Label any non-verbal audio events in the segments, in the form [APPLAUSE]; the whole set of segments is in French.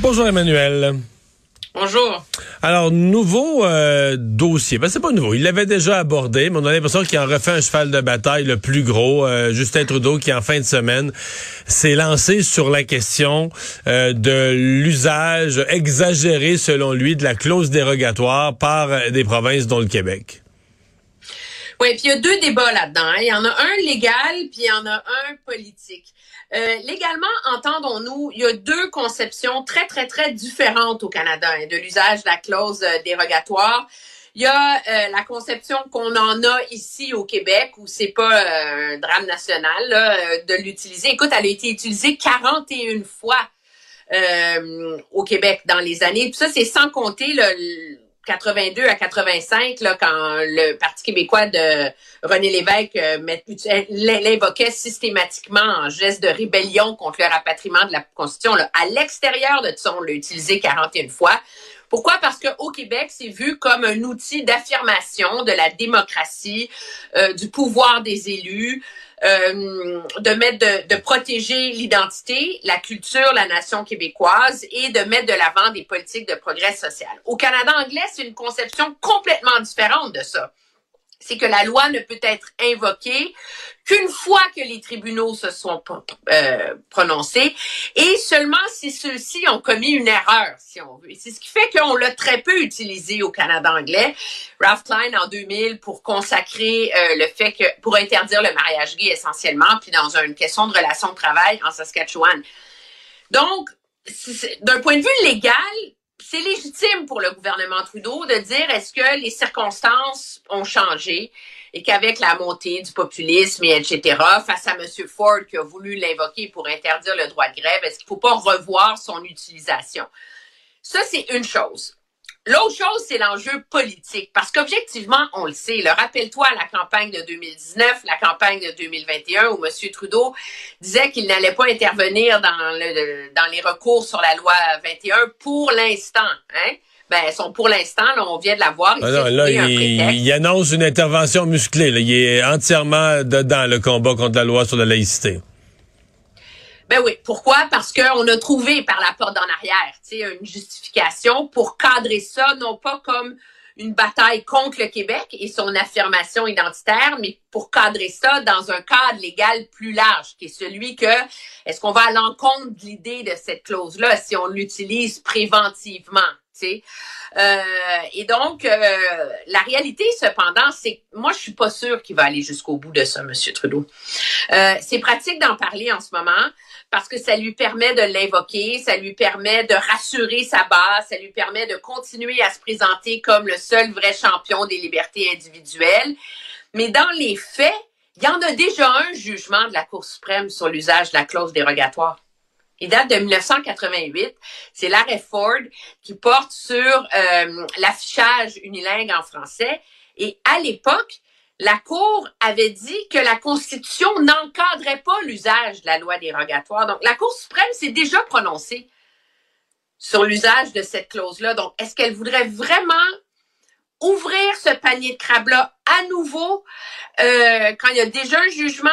Bonjour Emmanuel. Bonjour. Alors, nouveau euh, dossier. Ben, c'est pas nouveau. Il l'avait déjà abordé, mais on a l'impression qu'il en refait un cheval de bataille le plus gros. Euh, Justin Trudeau, qui en fin de semaine s'est lancé sur la question euh, de l'usage exagéré, selon lui, de la clause dérogatoire par des provinces dont le Québec. Oui, puis il y a deux débats là-dedans. Hein. Il y en a un légal, puis il y en a un politique. Euh, légalement, entendons-nous, il y a deux conceptions très, très, très différentes au Canada hein, de l'usage de la clause euh, dérogatoire. Il y a euh, la conception qu'on en a ici au Québec, où c'est pas un drame national de l'utiliser. Écoute, elle a été utilisée 41 fois au Québec dans les années. Tout ça, c'est sans compter le 82 à 85, là, quand le Parti québécois de René Lévesque euh, l'invoquait systématiquement en geste de rébellion contre le rapatriement de la Constitution. Là. À l'extérieur de ça, on l'a utilisé 41 fois. Pourquoi? Parce qu'au Québec, c'est vu comme un outil d'affirmation de la démocratie, euh, du pouvoir des élus, euh, de mettre de, de protéger l'identité, la culture, la nation québécoise et de mettre de l'avant des politiques de progrès social. Au Canada anglais, c'est une conception complètement différente de ça c'est que la loi ne peut être invoquée qu'une fois que les tribunaux se sont euh, prononcés et seulement si ceux-ci ont commis une erreur, si on veut. C'est ce qui fait qu'on l'a très peu utilisé au Canada anglais. Ralph Klein en 2000 pour consacrer euh, le fait que pour interdire le mariage gay essentiellement, puis dans une question de relation de travail en Saskatchewan. Donc, d'un point de vue légal, c'est légitime pour le gouvernement Trudeau de dire est-ce que les circonstances ont changé et qu'avec la montée du populisme et etc., face à M. Ford qui a voulu l'invoquer pour interdire le droit de grève, est-ce qu'il ne faut pas revoir son utilisation? Ça, c'est une chose. L'autre chose, c'est l'enjeu politique, parce qu'objectivement, on le sait. Rappelle-toi la campagne de 2019, la campagne de 2021, où M. Trudeau disait qu'il n'allait pas intervenir dans, le, dans les recours sur la loi 21 pour l'instant. Hein? Ben, sont pour l'instant, on vient de la voir. Ah là, il, annonce une intervention musclée. Il est entièrement dedans le combat contre la loi sur la laïcité. Ben oui. Pourquoi? Parce qu'on a trouvé par la porte d'en arrière, tu sais, une justification pour cadrer ça, non pas comme une bataille contre le Québec et son affirmation identitaire, mais pour cadrer ça dans un cadre légal plus large, qui est celui que, est-ce qu'on va à l'encontre de l'idée de cette clause-là si on l'utilise préventivement, Euh, et donc, euh, la réalité, cependant, c'est que moi, je suis pas sûre qu'il va aller jusqu'au bout de ça, Monsieur Trudeau. Euh, c'est pratique d'en parler en ce moment parce que ça lui permet de l'invoquer, ça lui permet de rassurer sa base, ça lui permet de continuer à se présenter comme le seul vrai champion des libertés individuelles. Mais dans les faits, il y en a déjà un jugement de la Cour suprême sur l'usage de la clause dérogatoire. Il date de 1988. C'est l'arrêt Ford qui porte sur euh, l'affichage unilingue en français. Et à l'époque, la Cour avait dit que la Constitution n'encadrait pas l'usage de la loi dérogatoire. Donc, la Cour suprême s'est déjà prononcée sur l'usage de cette clause-là. Donc, est-ce qu'elle voudrait vraiment ouvrir ce panier de crabes-là à nouveau euh, quand il y a déjà un jugement?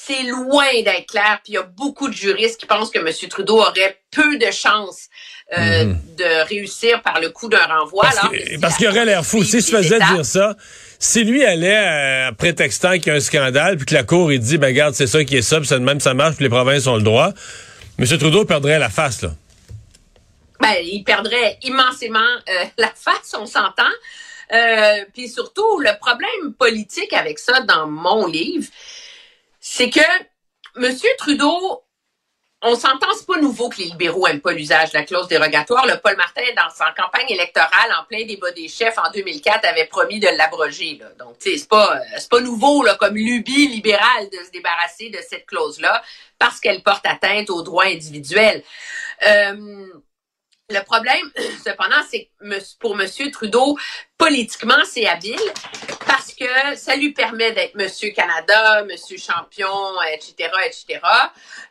C'est loin d'être clair. Puis il y a beaucoup de juristes qui pensent que M. Trudeau aurait peu de chances euh, mhm. de réussir par le coup d'un renvoi. Parce, qu'il aurait l'air fou. Si je faisais dire ça, si lui allait euh, prétextant qu'il y a un scandale, puis que la Cour, il dit, ben regarde, c'est ça qui est ça, puis ça, même ça marche, puis les provinces ont le droit, M. Trudeau perdrait la face, là. Ben, il perdrait immensément euh, [LAUGHS] la face, on s'entend. Puis surtout, le problème politique avec ça dans mon livre, c'est que M. Trudeau on s'entend, c'est pas nouveau que les libéraux aiment pas l'usage de la clause dérogatoire. Le Paul Martin, dans sa campagne électorale, en plein débat des chefs en 2004, avait promis de l'abroger. Donc, tu sais, c'est pas, c'est pas nouveau là, comme lubie libérale de se débarrasser de cette clause-là parce qu'elle porte atteinte aux droits individuels. Euh, le problème, [CLEARS THROAT] cependant, c'est que pour M. Trudeau, politiquement, c'est habile parce que ça lui permet d'être Monsieur Canada, Monsieur Champion, etc., etc.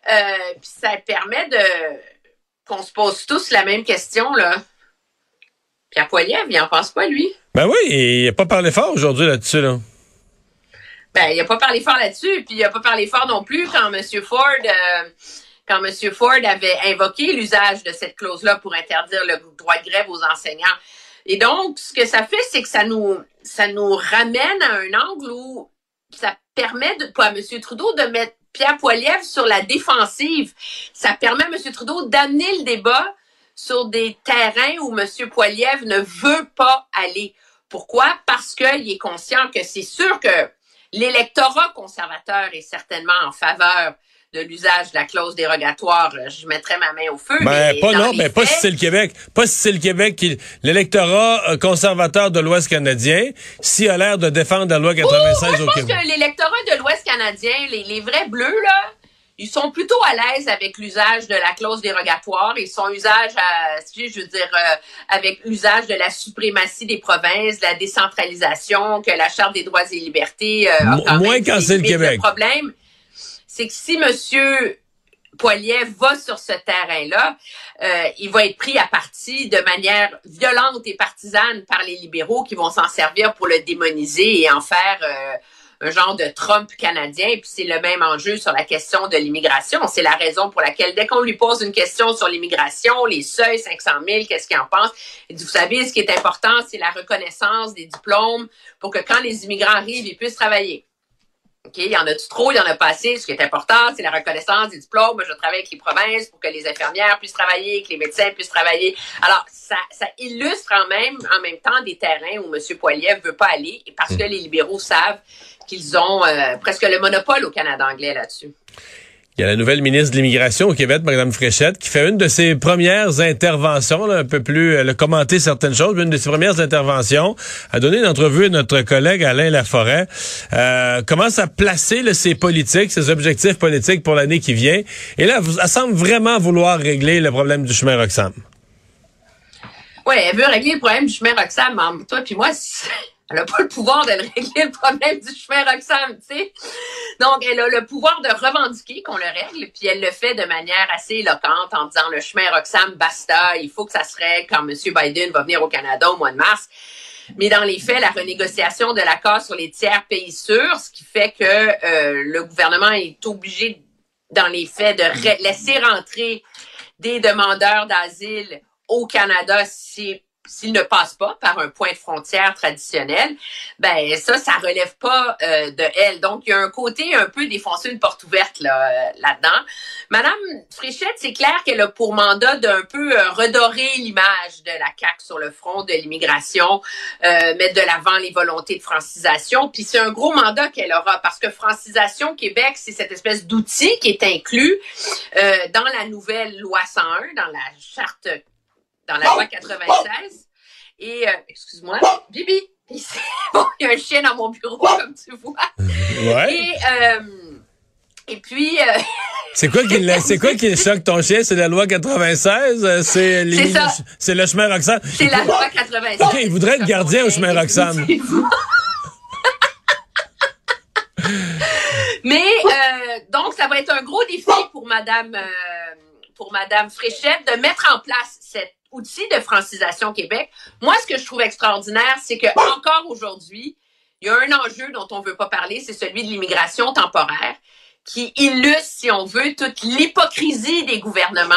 Euh, puis ça permet de qu'on se pose tous la même question là. Pierre Poilievre, il en pense pas lui? Ben oui, il n'a pas parlé fort aujourd'hui là-dessus là. Ben il a pas parlé fort là-dessus, puis il a pas parlé fort non plus quand Monsieur Ford. Euh, quand M. Ford avait invoqué l'usage de cette clause-là pour interdire le droit de grève aux enseignants. Et donc, ce que ça fait, c'est que ça nous, ça nous ramène à un angle où ça permet de, pour M. Trudeau de mettre Pierre Poilievre sur la défensive. Ça permet à M. Trudeau d'amener le débat sur des terrains où M. Poilievre ne veut pas aller. Pourquoi? Parce qu'il est conscient que c'est sûr que l'électorat conservateur est certainement en faveur de l'usage de la clause dérogatoire, je mettrais ma main au feu. Ben, pas non, mais pas si c'est le Québec. Pas si c'est le Québec qui, l'électorat euh, conservateur de l'Ouest canadien, s'il a l'air de défendre la loi 96 au Québec. Je pense que l'électorat de l'Ouest canadien, les, les vrais bleus, là, ils sont plutôt à l'aise avec l'usage de la clause dérogatoire. Ils sont usage à, je veux dire, euh, avec l'usage de la suprématie des provinces, de la décentralisation, que la Charte des droits et libertés euh, a Moins quand c'est le Québec. Le problème, c'est que si Monsieur Poilier va sur ce terrain-là, euh, il va être pris à partie de manière violente et partisane par les libéraux qui vont s'en servir pour le démoniser et en faire euh, un genre de Trump canadien. Puis c'est le même enjeu sur la question de l'immigration. C'est la raison pour laquelle dès qu'on lui pose une question sur l'immigration, les seuils, 500 000, qu'est-ce qu'il en pense? Il dit, vous savez, ce qui est important, c'est la reconnaissance des diplômes pour que quand les immigrants arrivent, ils puissent travailler. OK, il y en a-tu trop, il y en a pas assez? Ce qui est important, c'est la reconnaissance des diplômes. Je travaille avec les provinces pour que les infirmières puissent travailler, que les médecins puissent travailler. Alors, ça, ça illustre en même, en même temps des terrains où M. Poiliev veut pas aller parce que les libéraux savent qu'ils ont euh, presque le monopole au Canada anglais là-dessus. Il y a la nouvelle ministre de l'Immigration au Québec, Mme Fréchette, qui fait une de ses premières interventions, un peu plus, elle a commenté certaines choses, mais une de ses premières interventions, a donné une entrevue à notre collègue Alain Laforêt, euh, commence à placer ses politiques, ses objectifs politiques pour l'année qui vient? Et là, elle semble vraiment vouloir régler le problème du chemin Roxham. Oui, elle veut régler le problème du chemin Roxham. Toi puis moi, [LAUGHS] elle n'a pas le pouvoir de régler le problème du chemin Roxham, tu sais. Donc, elle a le pouvoir de revendiquer qu'on le règle, puis elle le fait de manière assez éloquente en disant le chemin Roxham, basta, il faut que ça se règle quand M. Biden va venir au Canada au mois de mars. Mais dans les faits, la renégociation de l'accord sur les tiers pays sûrs, ce qui fait que euh, le gouvernement est obligé, dans les faits, de laisser rentrer des demandeurs d'asile au Canada, c'est s'il ne passe pas par un point de frontière traditionnel, ben ça, ça relève pas euh, de elle. Donc, il y a un côté un peu défoncer une porte ouverte là, euh, là-dedans. Madame Fréchette, c'est clair qu'elle a pour mandat d'un peu euh, redorer l'image de la CAQ sur le front de l'immigration, mettre de l'avant les volontés de francisation. Puis c'est un gros mandat qu'elle aura parce que francisation Québec, c'est cette espèce d'outil qui est inclus dans la nouvelle loi 101, dans la charte dans la loi 96. Et, euh, excuse-moi, Bibi, [LAUGHS] bon, il y a un chien dans mon bureau, comme tu vois. Ouais. Et, euh, et puis... Euh, [LAUGHS] c'est quoi qui c'est quoi qui choque ton chien? C'est la loi 96 c'est les c'est le chemin Roxham c'est la loi 96 OK il voudrait être gardien au chemin Roxham [LAUGHS] mais euh, donc ça va être un gros défi pour madame pour madame Fréchette de mettre en place cette outil de francisation Québec. Moi, ce que je trouve extraordinaire, c'est que encore aujourd'hui, il y a un enjeu dont on veut pas parler, c'est celui de l'immigration temporaire, qui illustre, si on veut, toute l'hypocrisie des gouvernements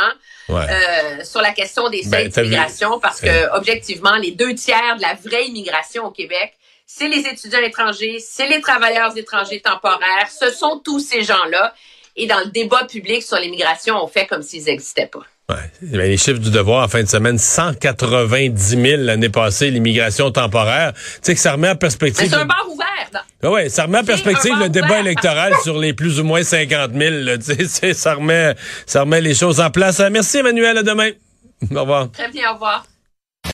euh, sur la question des seuils ben, d'immigration, parce que objectivement, les deux tiers de la vraie immigration au Québec, c'est les étudiants étrangers, c'est les travailleurs étrangers temporaires, ce sont tous ces gens-là. Et dans le débat public sur l'immigration, on fait comme s'ils n'existaient pas. Ouais. Ben, les chiffres du devoir en fin de semaine, 190 000 l'année passée, l'immigration temporaire. Tu sais que ça remet en perspective. C'est un bar ouvert. Ah ouais, ça remet en perspective le débat ouvert. électoral sur les plus ou moins 50 000. là. Ça remet, ça remet les choses en place. Merci Emmanuel, à demain. Au revoir. Très bien, au revoir.